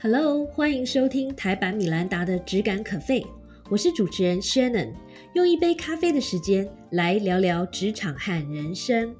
Hello，欢迎收听台版米兰达的只感可废，我是主持人 Shannon，用一杯咖啡的时间来聊聊职场和人生。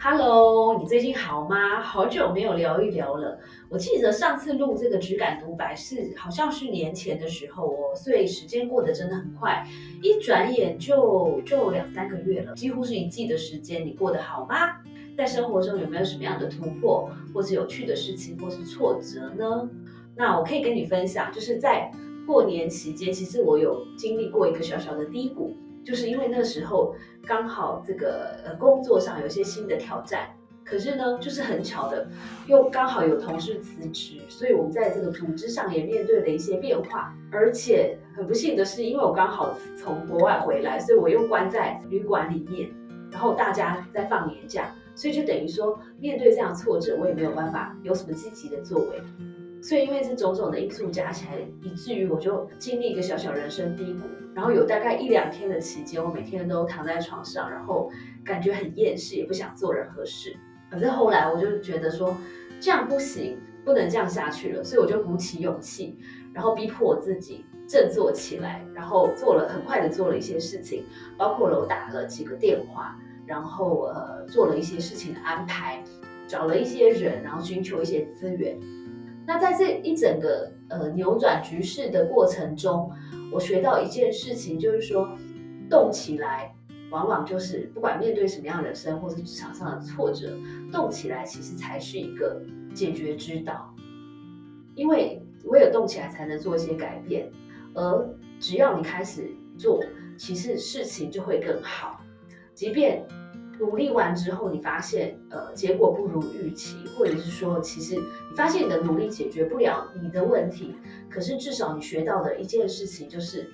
Hello，你最近好吗？好久没有聊一聊了。我记得上次录这个只感独白是好像是年前的时候哦，所以时间过得真的很快，一转眼就就两三个月了，几乎是一季的时间。你过得好吗？在生活中有没有什么样的突破，或是有趣的事情，或是挫折呢？那我可以跟你分享，就是在过年期间，其实我有经历过一个小小的低谷。就是因为那时候刚好这个呃工作上有一些新的挑战，可是呢，就是很巧的，又刚好有同事辞职，所以我们在这个组织上也面对了一些变化。而且很不幸的是，因为我刚好从国外回来，所以我又关在旅馆里面，然后大家在放年假，所以就等于说面对这样挫折，我也没有办法有什么积极的作为。所以因为这种种的因素加起来，以至于我就经历一个小小人生低谷。然后有大概一两天的期间，我每天都躺在床上，然后感觉很厌世，也不想做任何事。可是后来我就觉得说，这样不行，不能这样下去了，所以我就鼓起勇气，然后逼迫我自己振作起来，然后做了很快的做了一些事情，包括了我打了几个电话，然后呃做了一些事情的安排，找了一些人，然后寻求一些资源。那在这一整个呃扭转局势的过程中。我学到一件事情，就是说，动起来，往往就是不管面对什么样人生或是职场上的挫折，动起来其实才是一个解决之道。因为唯有动起来，才能做一些改变。而只要你开始做，其实事情就会更好。即便努力完之后，你发现呃结果不如预期，或者是说，其实你发现你的努力解决不了你的问题。可是至少你学到的一件事情就是，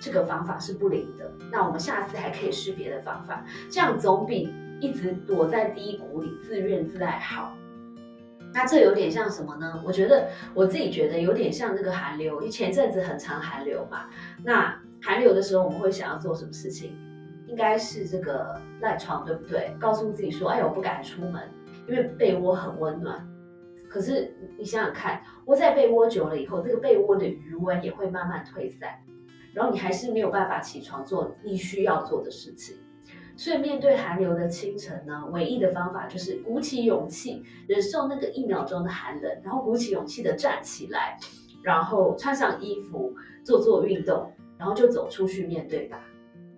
这个方法是不灵的。那我们下次还可以试别的方法，这样总比一直躲在低谷里自怨自艾好。那这有点像什么呢？我觉得我自己觉得有点像那个寒流，因为前阵子很长寒流嘛。那寒流的时候，我们会想要做什么事情？应该是这个赖床，对不对？告诉自己说：“哎，我不敢出门，因为被窝很温暖。”可是你想想看，窝在被窝久了以后，这个被窝的余温也会慢慢退散，然后你还是没有办法起床做你需要做的事情。所以面对寒流的清晨呢，唯一的方法就是鼓起勇气，忍受那个一秒钟的寒冷，然后鼓起勇气的站起来，然后穿上衣服做做运动，然后就走出去面对吧。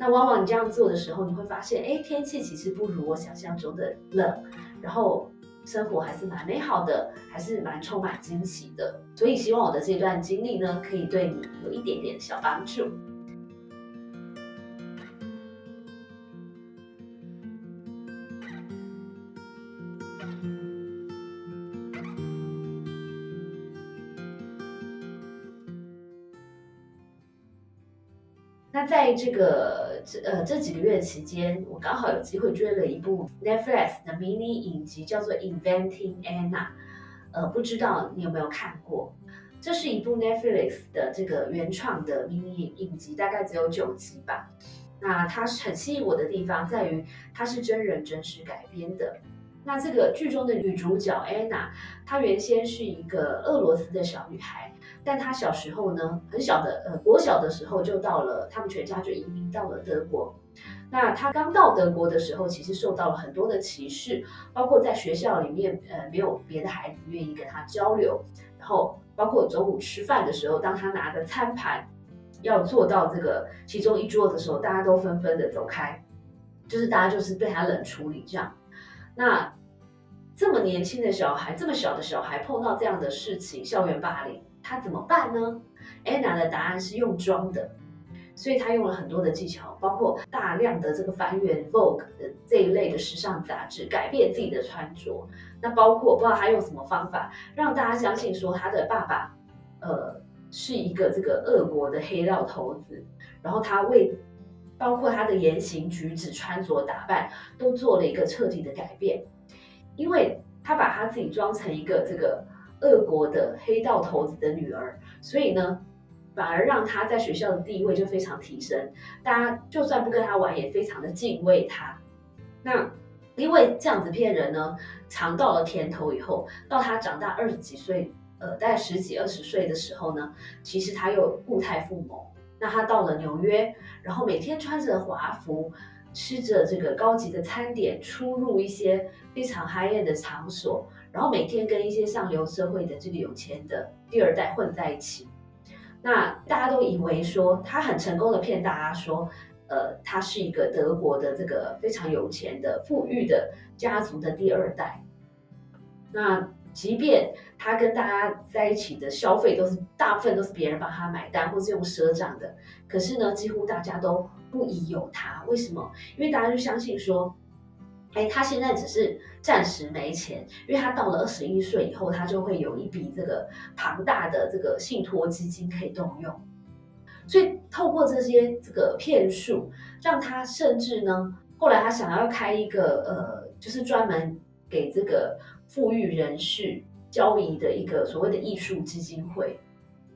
那往往你这样做的时候，你会发现，哎，天气其实不如我想象中的冷，然后。生活还是蛮美好的，还是蛮充满惊喜的，所以希望我的这段经历呢，可以对你有一点点小帮助。那在这个这呃这几个月期间，我刚好有机会追了一部 Netflix 的迷你影集，叫做《Inventing Anna》。呃，不知道你有没有看过？这是一部 Netflix 的这个原创的迷你影集，大概只有九集吧。那它很吸引我的地方在于，它是真人真实改编的。那这个剧中的女主角 Anna，她原先是一个俄罗斯的小女孩。但他小时候呢，很小的，呃，国小的时候就到了，他们全家就移民到了德国。那他刚到德国的时候，其实受到了很多的歧视，包括在学校里面，呃，没有别的孩子愿意跟他交流。然后，包括中午吃饭的时候，当他拿着餐盘要坐到这个其中一桌的时候，大家都纷纷的走开，就是大家就是对他冷处理这样。那这么年轻的小孩，这么小的小孩碰到这样的事情，校园霸凌。他怎么办呢？Anna 的答案是用装的，所以他用了很多的技巧，包括大量的这个翻阅 Vogue 的这一类的时尚杂志，改变自己的穿着。那包括不知道他用什么方法，让大家相信说他的爸爸，呃，是一个这个俄国的黑道头子。然后他为包括他的言行举止、穿着打扮，都做了一个彻底的改变，因为他把他自己装成一个这个。俄国的黑道头子的女儿，所以呢，反而让他在学校的地位就非常提升。大家就算不跟他玩，也非常的敬畏他。那因为这样子骗人呢，尝到了甜头以后，到他长大二十几岁，呃，大概十几二十岁的时候呢，其实他又固态复萌。那他到了纽约，然后每天穿着华服，吃着这个高级的餐点，出入一些非常 high end 的场所，然后每天跟一些上流社会的这个有钱的第二代混在一起。那大家都以为说他很成功的骗大家说，呃，他是一个德国的这个非常有钱的富裕的家族的第二代。那即便他跟大家在一起的消费都是大部分都是别人帮他买单，或是用赊账的，可是呢，几乎大家都不疑有他。为什么？因为大家就相信说，哎，他现在只是暂时没钱，因为他到了二十一岁以后，他就会有一笔这个庞大的这个信托基金可以动用。所以透过这些这个骗术，让他甚至呢，后来他想要开一个呃，就是专门给这个。富裕人士交易的一个所谓的艺术基金会，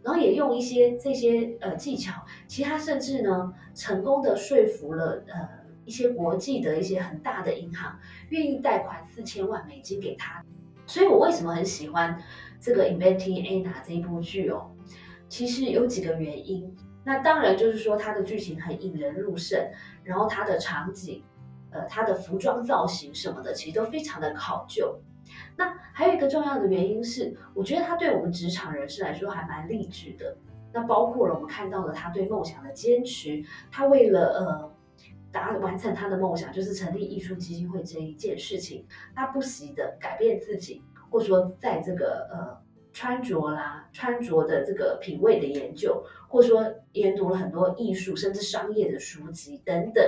然后也用一些这些呃技巧，其他甚至呢成功的说服了呃一些国际的一些很大的银行愿意贷款四千万美金给他。所以我为什么很喜欢这个《Inventing Anna》这一部剧哦？其实有几个原因。那当然就是说它的剧情很引人入胜，然后它的场景、呃它的服装造型什么的，其实都非常的考究。那还有一个重要的原因是，我觉得它对我们职场人士来说还蛮励志的。那包括了我们看到了他对梦想的坚持，他为了呃达完成他的梦想，就是成立艺术基金会这一件事情，他不惜的改变自己，或者说在这个呃穿着啦、穿着的这个品味的研究，或者说研读了很多艺术甚至商业的书籍等等。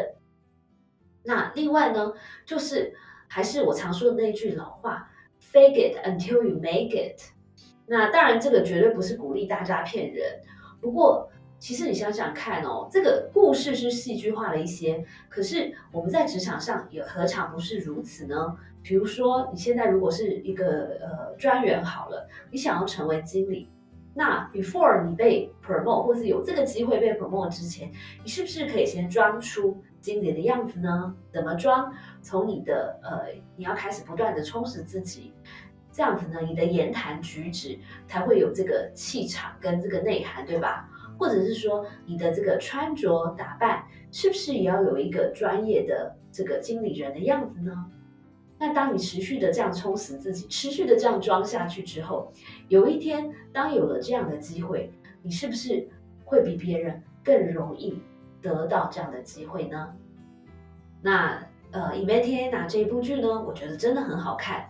那另外呢，就是还是我常说的那句老话。Fake it until you make it。那当然，这个绝对不是鼓励大家骗人。不过，其实你想想看哦，这个故事是戏剧化了一些。可是我们在职场上也何尝不是如此呢？比如说，你现在如果是一个呃专员好了，你想要成为经理，那 before 你被 promote 或是有这个机会被 promote 之前，你是不是可以先装出？经理的样子呢？怎么装？从你的呃，你要开始不断的充实自己，这样子呢，你的言谈举止才会有这个气场跟这个内涵，对吧？或者是说，你的这个穿着打扮是不是也要有一个专业的这个经理人的样子呢？那当你持续的这样充实自己，持续的这样装下去之后，有一天当有了这样的机会，你是不是会比别人更容易？得到这样的机会呢？那呃，《以梅天娜》这一部剧呢，我觉得真的很好看。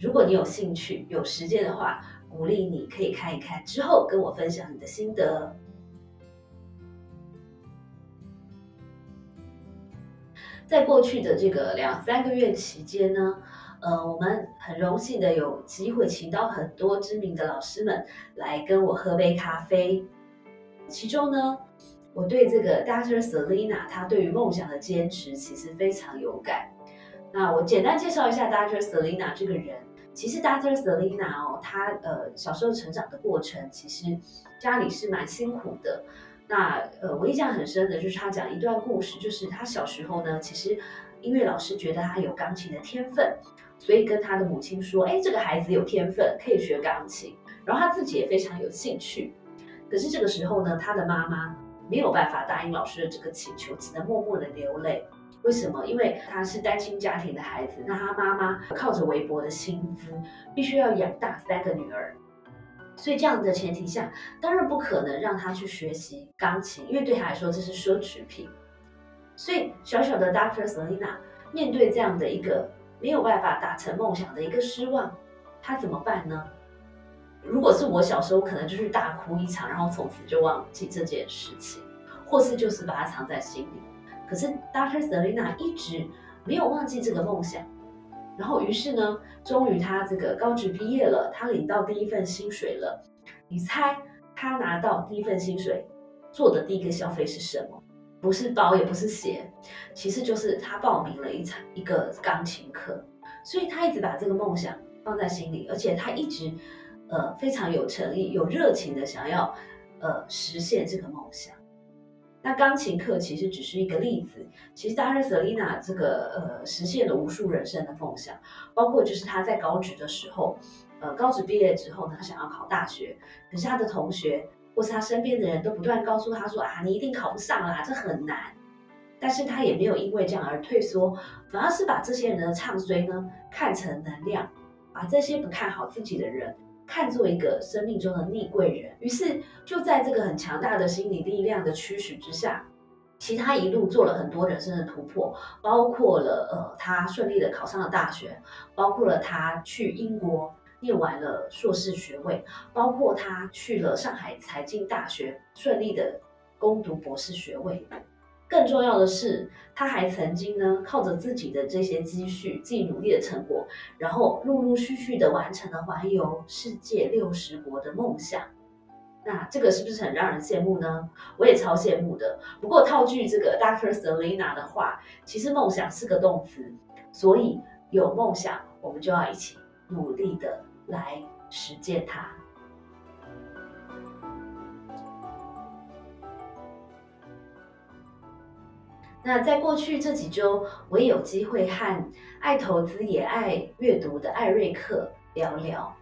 如果你有兴趣、有时间的话，鼓励你可以看一看，之后跟我分享你的心得。在过去的这个两三个月期间呢，呃，我们很荣幸的有机会请到很多知名的老师们来跟我喝杯咖啡，其中呢。我对这个 Dr. Selina，她对于梦想的坚持其实非常有感。那我简单介绍一下 Dr. Selina 这个人。其实 Dr. Selina 哦，她呃小时候成长的过程，其实家里是蛮辛苦的。那呃我印象很深的就是他讲一段故事，就是他小时候呢，其实音乐老师觉得他有钢琴的天分，所以跟他的母亲说：“哎，这个孩子有天分，可以学钢琴。”然后他自己也非常有兴趣。可是这个时候呢，他的妈妈。没有办法答应老师的这个请求，只能默默的流泪。为什么？因为他是单亲家庭的孩子，那他妈妈靠着微薄的薪资，必须要养大三个女儿，所以这样的前提下，当然不可能让他去学习钢琴，因为对他来说这是奢侈品。所以小小的 Doctor Selina 面对这样的一个没有办法达成梦想的一个失望，他怎么办呢？如果是我小时候，可能就是大哭一场，然后从此就忘记这件事情，或是就是把它藏在心里。可是 Doctor Selina 一直没有忘记这个梦想，然后于是呢，终于他这个高职毕业了，他领到第一份薪水了。你猜他拿到第一份薪水做的第一个消费是什么？不是包，也不是鞋，其实就是他报名了一场一个钢琴课。所以他一直把这个梦想放在心里，而且他一直。呃，非常有诚意、有热情的想要，呃，实现这个梦想。那钢琴课其实只是一个例子，其实 Dr. Selina 这个呃实现了无数人生的梦想，包括就是他在高职的时候，呃高职毕业之后呢，他想要考大学，可是他的同学或是他身边的人都不断告诉他说啊，你一定考不上啦，这很难。但是他也没有因为这样而退缩，反而是把这些人的唱衰呢看成能量，把这些不看好自己的人。看作一个生命中的逆贵人，于是就在这个很强大的心理力量的驱使之下，其他一路做了很多人生的突破，包括了呃他顺利的考上了大学，包括了他去英国念完了硕士学位，包括他去了上海财经大学顺利的攻读博士学位。更重要的是，他还曾经呢，靠着自己的这些积蓄、自己努力的成果，然后陆陆续续的完成了环游世界六十国的梦想。那这个是不是很让人羡慕呢？我也超羡慕的。不过套句这个 Dr. Selina 的话，其实梦想是个动词，所以有梦想，我们就要一起努力的来实践它。那在过去这几周，我也有机会和爱投资也爱阅读的艾瑞克聊聊。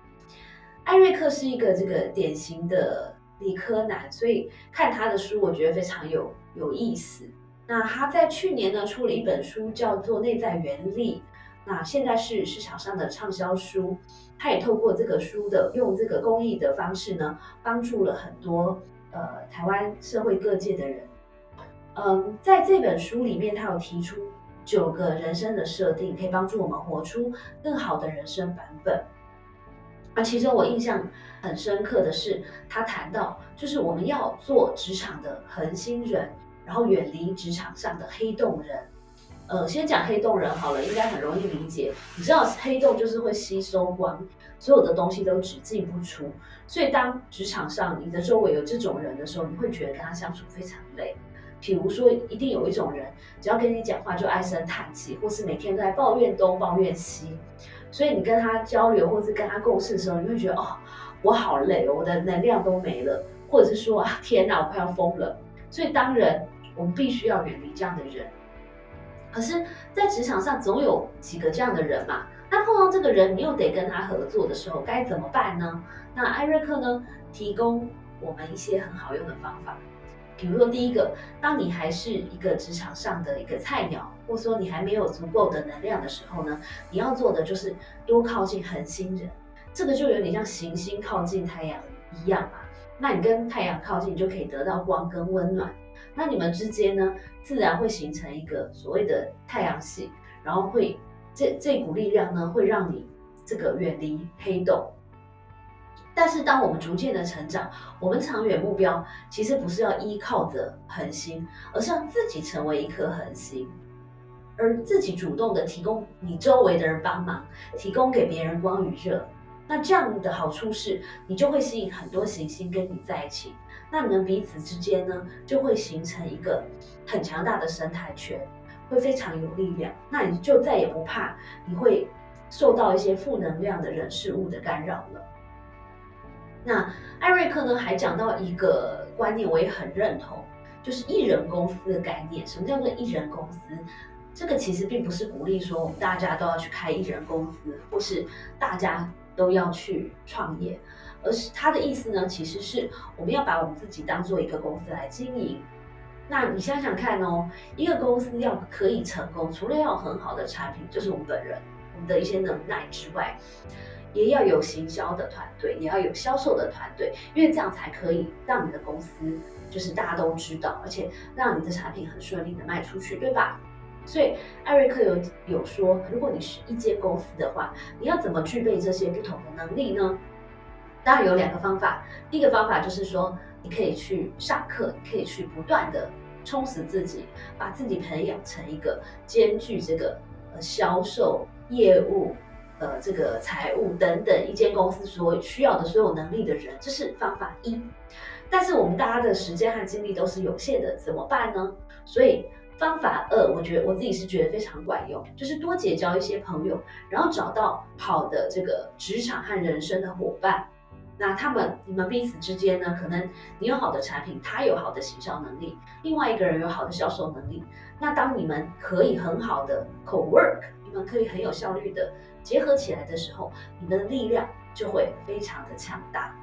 艾瑞克是一个这个典型的理科男，所以看他的书，我觉得非常有有意思。那他在去年呢出了一本书，叫做《内在原力》，那现在是市场上的畅销书。他也透过这个书的用这个公益的方式呢，帮助了很多呃台湾社会各界的人。嗯，在这本书里面，他有提出九个人生的设定，可以帮助我们活出更好的人生版本。而其中我印象很深刻的是，他谈到就是我们要做职场的恒星人，然后远离职场上的黑洞人。呃，先讲黑洞人好了，应该很容易理解。你知道黑洞就是会吸收光，所有的东西都只进不出。所以当职场上你的周围有这种人的时候，你会觉得跟他相处非常累。比如说，一定有一种人，只要跟你讲话就唉声叹气，或是每天都在抱怨东抱怨西，所以你跟他交流或是跟他共事的时候，你会觉得哦，我好累，我的能量都没了，或者是说啊，天哪，我快要疯了。所以当然，我们必须要远离这样的人。可是，在职场上总有几个这样的人嘛，那碰到这个人，你又得跟他合作的时候，该怎么办呢？那艾瑞克呢，提供我们一些很好用的方法。比如说，第一个，当你还是一个职场上的一个菜鸟，或者说你还没有足够的能量的时候呢，你要做的就是多靠近恒星人，这个就有点像行星靠近太阳一样嘛。那你跟太阳靠近，就可以得到光跟温暖，那你们之间呢，自然会形成一个所谓的太阳系，然后会这这股力量呢，会让你这个远离黑洞。但是，当我们逐渐的成长，我们长远目标其实不是要依靠着恒星，而是让自己成为一颗恒星，而自己主动的提供你周围的人帮忙，提供给别人光与热。那这样的好处是，你就会吸引很多行星跟你在一起，那你们彼此之间呢，就会形成一个很强大的生态圈，会非常有力量。那你就再也不怕你会受到一些负能量的人事物的干扰了。那艾瑞克呢，还讲到一个观念，我也很认同，就是艺人公司的概念。什么叫做艺人公司？这个其实并不是鼓励说我们大家都要去开艺人公司，或是大家都要去创业，而是他的意思呢，其实是我们要把我们自己当做一个公司来经营。那你想想看哦，一个公司要可以成功，除了要有很好的产品，就是我们本人我们的一些能耐之外。也要有行销的团队，也要有销售的团队，因为这样才可以让你的公司就是大家都知道，而且让你的产品很顺利的卖出去，对吧？所以艾瑞克有有说，如果你是一间公司的话，你要怎么具备这些不同的能力呢？当然有两个方法，第一个方法就是说，你可以去上课，你可以去不断的充实自己，把自己培养成一个兼具这个呃销售业务。呃，这个财务等等，一间公司所需要的所有能力的人，这是方法一。但是我们大家的时间和精力都是有限的，怎么办呢？所以方法二，我觉得我自己是觉得非常管用，就是多结交一些朋友，然后找到好的这个职场和人生的伙伴。那他们你们彼此之间呢，可能你有好的产品，他有好的行销能力，另外一个人有好的销售能力。那当你们可以很好的 co work，可以很有效率的结合起来的时候，你的力量就会非常的强大。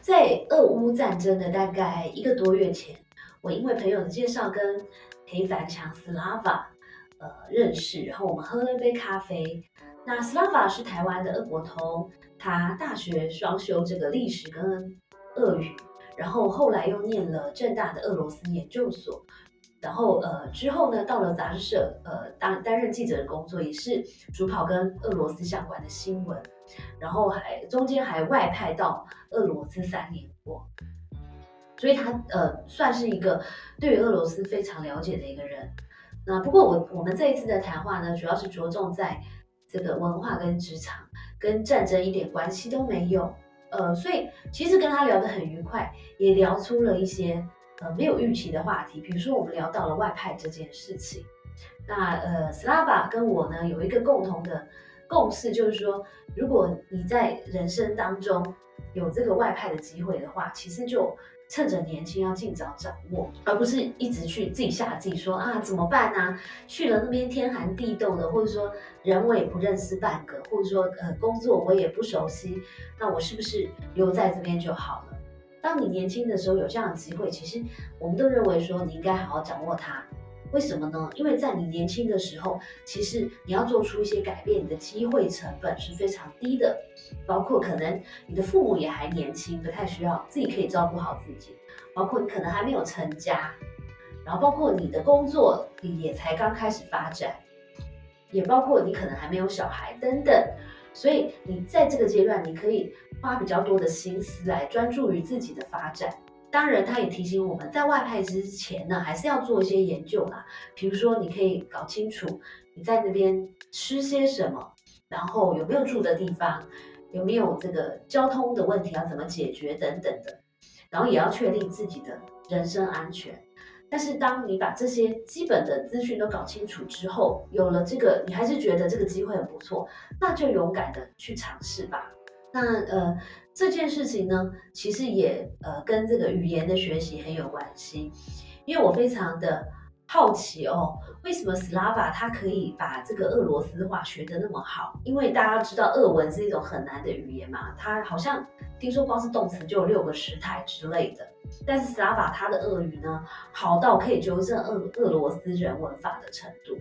在俄乌战争的大概一个多月前，我因为朋友的介绍跟黑凡强 Slava 呃认识，然后我们喝了一杯咖啡。那 Slava 是台湾的俄国通，他大学双修这个历史跟俄语，然后后来又念了正大的俄罗斯研究所。然后呃之后呢，到了杂志社呃担担任记者的工作，也是主跑跟俄罗斯相关的新闻，然后还中间还外派到俄罗斯三年过，所以他呃算是一个对于俄罗斯非常了解的一个人。那不过我我们这一次的谈话呢，主要是着重在这个文化跟职场跟战争一点关系都没有，呃，所以其实跟他聊得很愉快，也聊出了一些。呃，没有预期的话题，比如说我们聊到了外派这件事情，那呃，Slava 跟我呢有一个共同的共识，就是说，如果你在人生当中有这个外派的机会的话，其实就趁着年轻要尽早掌握，而不是一直去自己吓自己说啊怎么办呢？去了那边天寒地冻的，或者说人我也不认识半个，或者说呃工作我也不熟悉，那我是不是留在这边就好了？当你年轻的时候有这样的机会，其实我们都认为说你应该好好掌握它。为什么呢？因为在你年轻的时候，其实你要做出一些改变，你的机会成本是非常低的。包括可能你的父母也还年轻，不太需要自己可以照顾好自己。包括你可能还没有成家，然后包括你的工作也才刚开始发展，也包括你可能还没有小孩等等。所以你在这个阶段，你可以花比较多的心思来专注于自己的发展。当然，他也提醒我们在外派之前呢，还是要做一些研究啦。比如说，你可以搞清楚你在那边吃些什么，然后有没有住的地方，有没有这个交通的问题要怎么解决等等的。然后也要确定自己的人身安全。但是，当你把这些基本的资讯都搞清楚之后，有了这个，你还是觉得这个机会很不错，那就勇敢的去尝试吧。那呃，这件事情呢，其实也呃跟这个语言的学习很有关系，因为我非常的。好奇哦，为什么 Slava 他可以把这个俄罗斯话学得那么好？因为大家知道俄文是一种很难的语言嘛，它好像听说光是动词就有六个时态之类的。但是 Slava 他的俄语呢，好到可以纠正俄俄罗斯人文法的程度。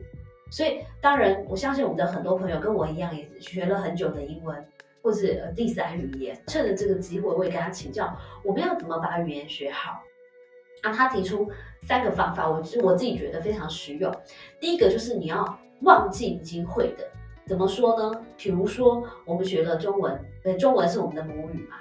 所以当然，我相信我们的很多朋友跟我一样，也学了很久的英文或是第三语言。趁着这个机会，我也跟他请教，我们要怎么把语言学好？啊，他提出三个方法，我我自己觉得非常实用。第一个就是你要忘记已经会的，怎么说呢？比如说我们学了中文，呃，中文是我们的母语嘛。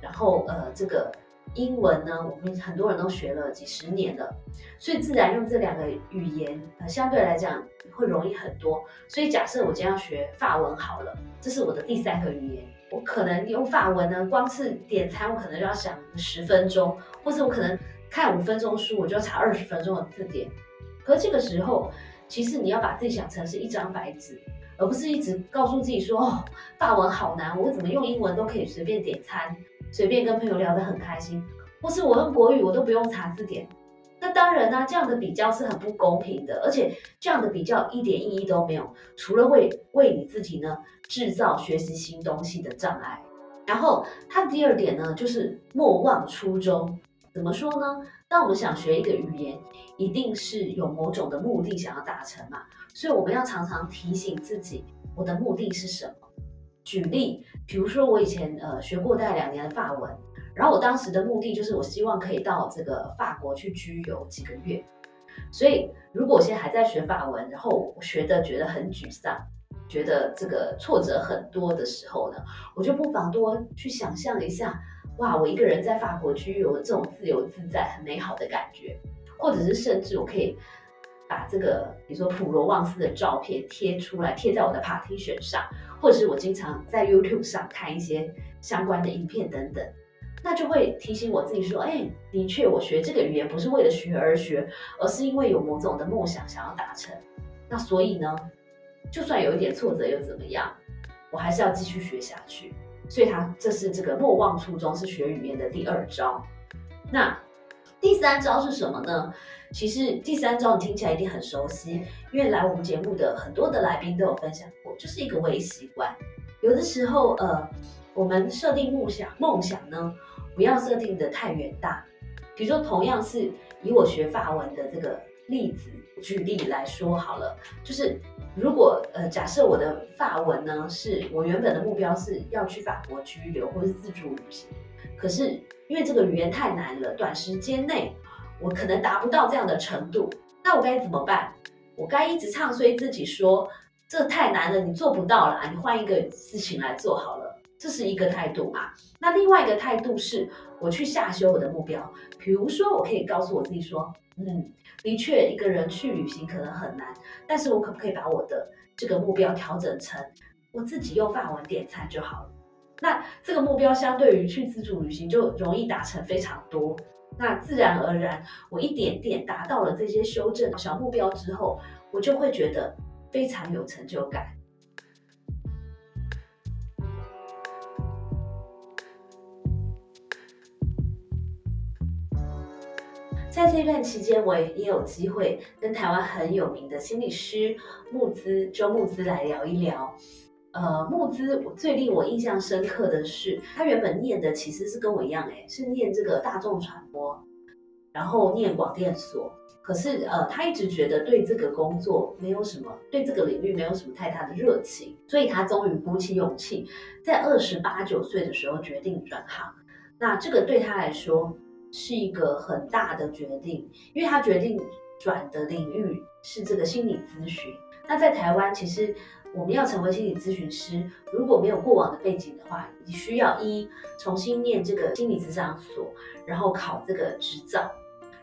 然后呃，这个英文呢，我们很多人都学了几十年了，所以自然用这两个语言，呃，相对来讲会容易很多。所以假设我今天要学法文好了，这是我的第三个语言，我可能用法文呢，光是点餐我可能就要想十分钟，或者我可能。看五分钟书，我就要查二十分钟的字典。可这个时候，其实你要把自己想成是一张白纸，而不是一直告诉自己说：“哦，法文好难，我怎么用英文都可以随便点餐，随便跟朋友聊得很开心，或是我用国语我都不用查字典。”那当然呢，这样的比较是很不公平的，而且这样的比较一点意义都没有，除了为为你自己呢制造学习新东西的障碍。然后他第二点呢，就是莫忘初衷。怎么说呢？当我们想学一个语言，一定是有某种的目的想要达成嘛，所以我们要常常提醒自己，我的目的是什么。举例，比如说我以前呃学过大概两年的法文，然后我当时的目的就是我希望可以到这个法国去居游几个月。所以如果我现在还在学法文，然后我学的觉得很沮丧，觉得这个挫折很多的时候呢，我就不妨多去想象一下。哇，我一个人在法国居有这种自由自在、很美好的感觉，或者是甚至我可以把这个，比如说普罗旺斯的照片贴出来，贴在我的 partition 上，或者是我经常在 YouTube 上看一些相关的影片等等。那就会提醒我自己说，哎，的确，我学这个语言不是为了学而学，而是因为有某种的梦想想要达成。那所以呢，就算有一点挫折又怎么样，我还是要继续学下去。所以他这是这个莫忘初衷是学语言的第二招。那第三招是什么呢？其实第三招你听起来一定很熟悉，因为来我们节目的很多的来宾都有分享过，就是一个微习惯。有的时候，呃，我们设定梦想，梦想呢，不要设定的太远大。比如说，同样是以我学法文的这个例子举例来说好了，就是如果呃，假设我的法文呢，是我原本的目标是要去法国居留或是自助旅行，可是因为这个语言太难了，短时间内。我可能达不到这样的程度，那我该怎么办？我该一直唱衰自己说这太难了，你做不到了，你换一个事情来做好了，这是一个态度嘛？那另外一个态度是，我去下修我的目标。比如说，我可以告诉我自己说，嗯，的确一个人去旅行可能很难，但是我可不可以把我的这个目标调整成我自己用法文点餐就好了？那这个目标相对于去自助旅行就容易达成非常多。那自然而然，我一点点达到了这些修正小目标之后，我就会觉得非常有成就感。在这段期间，我也有机会跟台湾很有名的心理师木兹周木兹来聊一聊。呃，募资我最令我印象深刻的是，他原本念的其实是跟我一样，哎，是念这个大众传播，然后念广电所。可是，呃，他一直觉得对这个工作没有什么，对这个领域没有什么太大的热情，所以他终于鼓起勇气，在二十八九岁的时候决定转行。那这个对他来说是一个很大的决定，因为他决定转的领域是这个心理咨询。那在台湾，其实。我们要成为心理咨询师，如果没有过往的背景的话，你需要一重新念这个心理咨商所，然后考这个执照，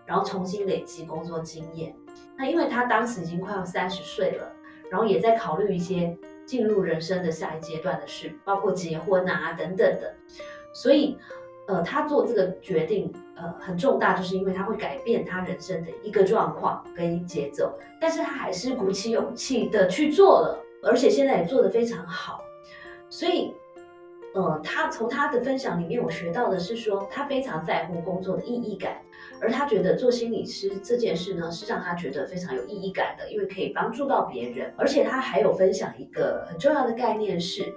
然后重新累积工作经验。那因为他当时已经快要三十岁了，然后也在考虑一些进入人生的下一阶段的事，包括结婚啊等等的，所以呃，他做这个决定呃很重大，就是因为他会改变他人生的一个状况跟节奏，但是他还是鼓起勇气的去做了。而且现在也做得非常好，所以，呃，他从他的分享里面，我学到的是说，他非常在乎工作的意义感，而他觉得做心理师这件事呢，是让他觉得非常有意义感的，因为可以帮助到别人。而且他还有分享一个很重要的概念是，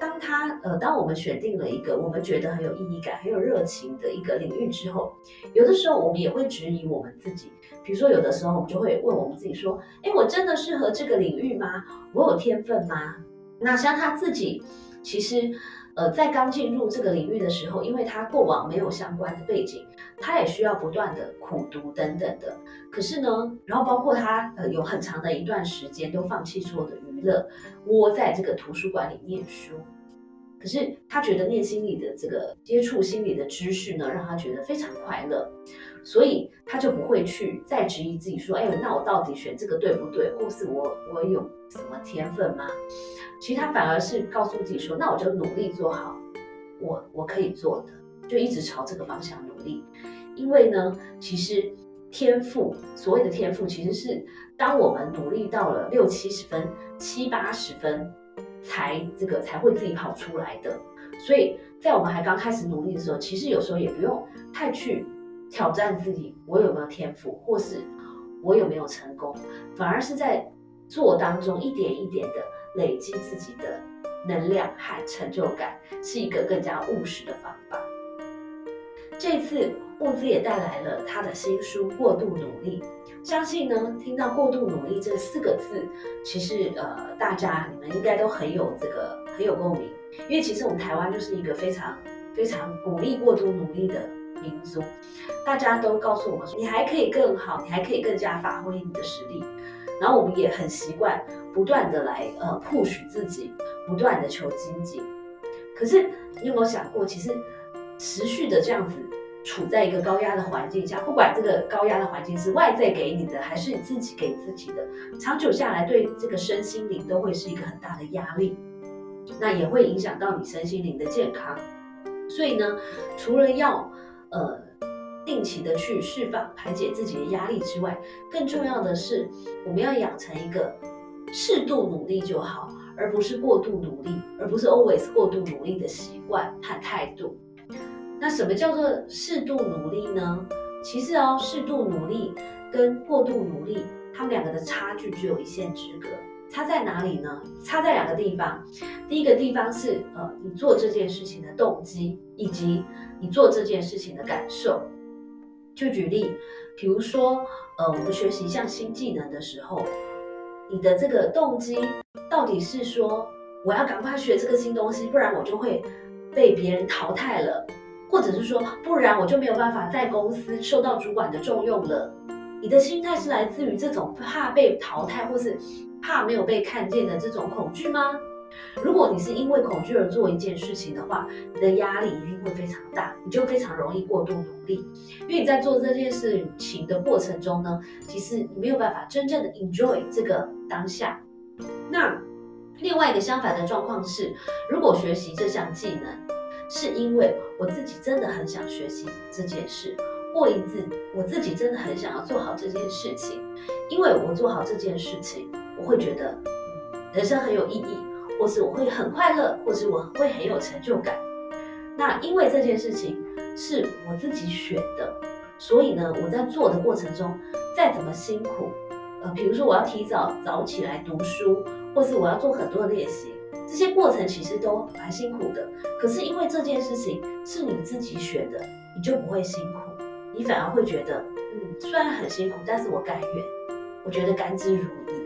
当他呃，当我们选定了一个我们觉得很有意义感、很有热情的一个领域之后，有的时候我们也会质疑我们自己。比如说，有的时候我们就会问我们自己说：“哎，我真的适合这个领域吗？我有天分吗？”那像他自己，其实，呃，在刚进入这个领域的时候，因为他过往没有相关的背景，他也需要不断的苦读等等的。可是呢，然后包括他，呃，有很长的一段时间都放弃所有的娱乐，窝在这个图书馆里念书。可是他觉得念心理的这个接触心理的知识呢，让他觉得非常快乐。所以他就不会去再质疑自己说，哎，那我到底选这个对不对，或是我我有什么天分吗？其实他反而是告诉自己说，那我就努力做好我我可以做的，就一直朝这个方向努力。因为呢，其实天赋，所谓的天赋，其实是当我们努力到了六七十分、七八十分，才这个才会自己跑出来的。所以在我们还刚开始努力的时候，其实有时候也不用太去。挑战自己，我有没有天赋，或是我有没有成功，反而是在做当中一点一点的累积自己的能量和成就感，是一个更加务实的方法。这次物资也带来了他的新书《过度努力》，相信呢，听到“过度努力”这四个字，其实呃，大家你们应该都很有这个很有共鸣，因为其实我们台湾就是一个非常非常鼓励过度努力的。民族，大家都告诉我们说，你还可以更好，你还可以更加发挥你的实力。然后我们也很习惯不断的来呃 push 自己，不断的求精进。可是你有没有想过，其实持续的这样子处在一个高压的环境下，不管这个高压的环境是外在给你的，还是你自己给自己的，长久下来对这个身心灵都会是一个很大的压力，那也会影响到你身心灵的健康。所以呢，除了要呃定期的去释放、排解自己的压力之外，更重要的是，我们要养成一个适度努力就好，而不是过度努力，而不是 always 过度努力的习惯和态度。那什么叫做适度努力呢？其实哦，适度努力跟过度努力，他们两个的差距只有一线之隔。差在哪里呢？差在两个地方。第一个地方是，呃，你做这件事情的动机，以及你做这件事情的感受。就举例，比如说，呃，我们学习一项新技能的时候，你的这个动机到底是说，我要赶快学这个新东西，不然我就会被别人淘汰了，或者是说，不然我就没有办法在公司受到主管的重用了。你的心态是来自于这种怕被淘汰，或是？怕没有被看见的这种恐惧吗？如果你是因为恐惧而做一件事情的话，你的压力一定会非常大，你就非常容易过度努力。因为你在做这件事情的过程中呢，其实你没有办法真正的 enjoy 这个当下。那另外一个相反的状况是，如果学习这项技能是因为我自己真的很想学习这件事，或一次我自己真的很想要做好这件事情，因为我做好这件事情。我会觉得人生很有意义，或是我会很快乐，或是我会很有成就感。那因为这件事情是我自己选的，所以呢，我在做的过程中再怎么辛苦，呃，比如说我要提早早起来读书，或是我要做很多的练习，这些过程其实都蛮辛苦的。可是因为这件事情是你自己选的，你就不会辛苦，你反而会觉得，嗯，虽然很辛苦，但是我甘愿，我觉得甘之如饴。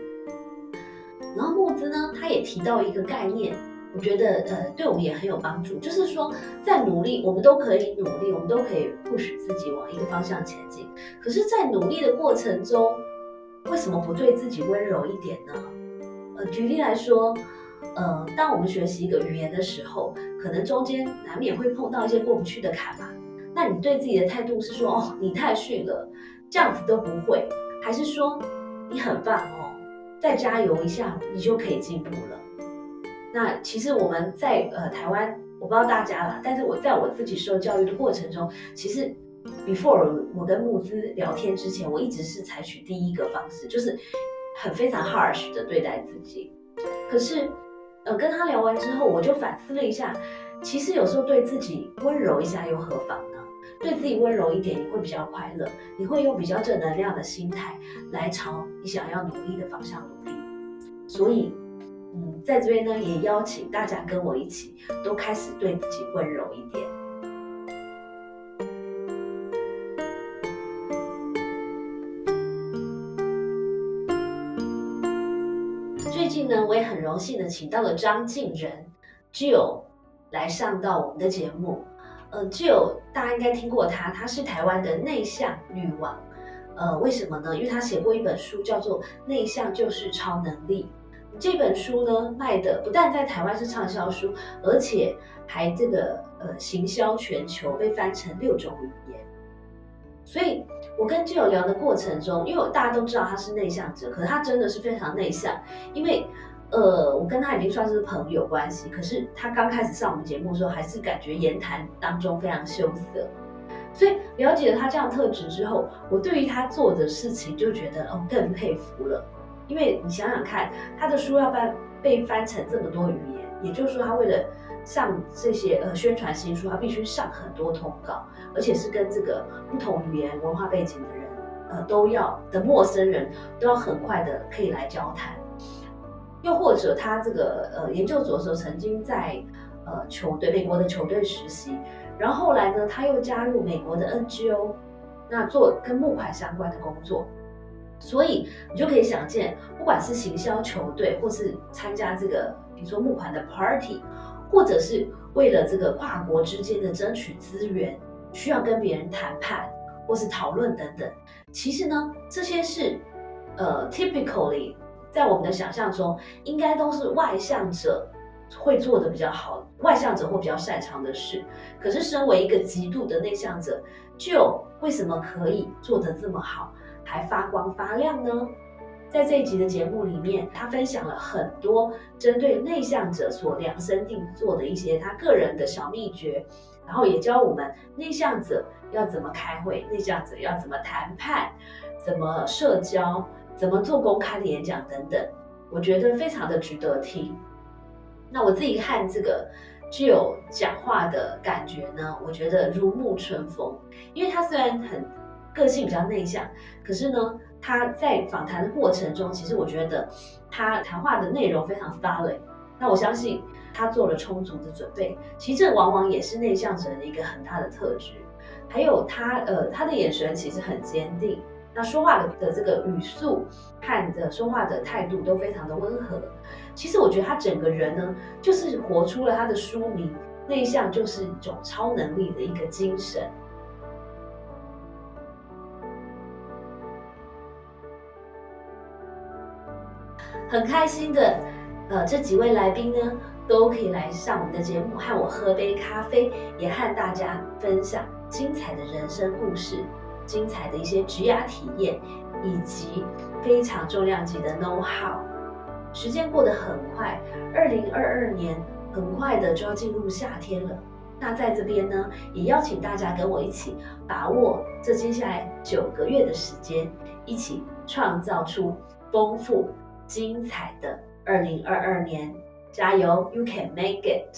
然后木子呢，他也提到一个概念，我觉得呃，对我们也很有帮助，就是说在努力，我们都可以努力，我们都可以 push 自己往一个方向前进。可是，在努力的过程中，为什么不对自己温柔一点呢？呃，举例来说，呃，当我们学习一个语言的时候，可能中间难免会碰到一些过不去的坎嘛。那你对自己的态度是说，哦，你太逊了，这样子都不会，还是说你很棒哦？再加油一下，你就可以进步了。那其实我们在呃台湾，我不知道大家啦，但是我在我自己受教育的过程中，其实 before 我跟木资聊天之前，我一直是采取第一个方式，就是很非常 harsh 的对待自己。可是呃跟他聊完之后，我就反思了一下，其实有时候对自己温柔一下又何妨？对自己温柔一点，你会比较快乐，你会用比较正能量的心态来朝你想要努力的方向努力。所以，嗯，在这边呢，也邀请大家跟我一起，都开始对自己温柔一点。最近呢，我也很荣幸的请到了张敬仁 Jill 来上到我们的节目。呃，就有大家应该听过她，她是台湾的内向女王。呃，为什么呢？因为她写过一本书，叫做《内向就是超能力》。这本书呢，卖的不但在台湾是畅销书，而且还这个呃行销全球，被翻成六种语言。所以，我跟基友聊的过程中，因为大家都知道他是内向者，可是他真的是非常内向，因为。呃，我跟他已经算是朋友关系，可是他刚开始上我们节目的时候，还是感觉言谈当中非常羞涩。所以了解了他这样特质之后，我对于他做的事情就觉得哦更佩服了。因为你想想看，他的书要翻被翻成这么多语言，也就是说他为了上这些呃宣传新书，他必须上很多通告，而且是跟这个不同语言文化背景的人，呃都要的陌生人都要很快的可以来交谈。又或者他这个呃研究所的时候，曾经在呃球队美国的球队实习，然后后来呢，他又加入美国的 NGO，那做跟募款相关的工作，所以你就可以想见，不管是行销球队，或是参加这个比如说募款的 party，或者是为了这个跨国之间的争取资源，需要跟别人谈判或是讨论等等，其实呢，这些是呃 typically。在我们的想象中，应该都是外向者会做的比较好，外向者或比较擅长的事。可是，身为一个极度的内向者，就为什么可以做得这么好，还发光发亮呢？在这一集的节目里面，他分享了很多针对内向者所量身定做的一些他个人的小秘诀，然后也教我们内向者要怎么开会，内向者要怎么谈判，怎么社交，怎么做公开的演讲等等。我觉得非常的值得听。那我自己看这个具有讲话的感觉呢，我觉得如沐春风，因为他虽然很个性比较内向，可是呢。他在访谈的过程中，其实我觉得他谈话的内容非常 solid。那我相信他做了充足的准备。其实这往往也是内向者的一个很大的特质。还有他呃，他的眼神其实很坚定。那说话的的这个语速和的说话的态度都非常的温和。其实我觉得他整个人呢，就是活出了他的书名“内向就是一种超能力”的一个精神。很开心的，呃，这几位来宾呢，都可以来上我们的节目，和我喝杯咖啡，也和大家分享精彩的人生故事、精彩的一些职涯体验，以及非常重量级的 know how。时间过得很快，二零二二年很快的就要进入夏天了。那在这边呢，也邀请大家跟我一起把握这接下来九个月的时间，一起创造出丰富。精彩的二零二二年，加油！You can make it。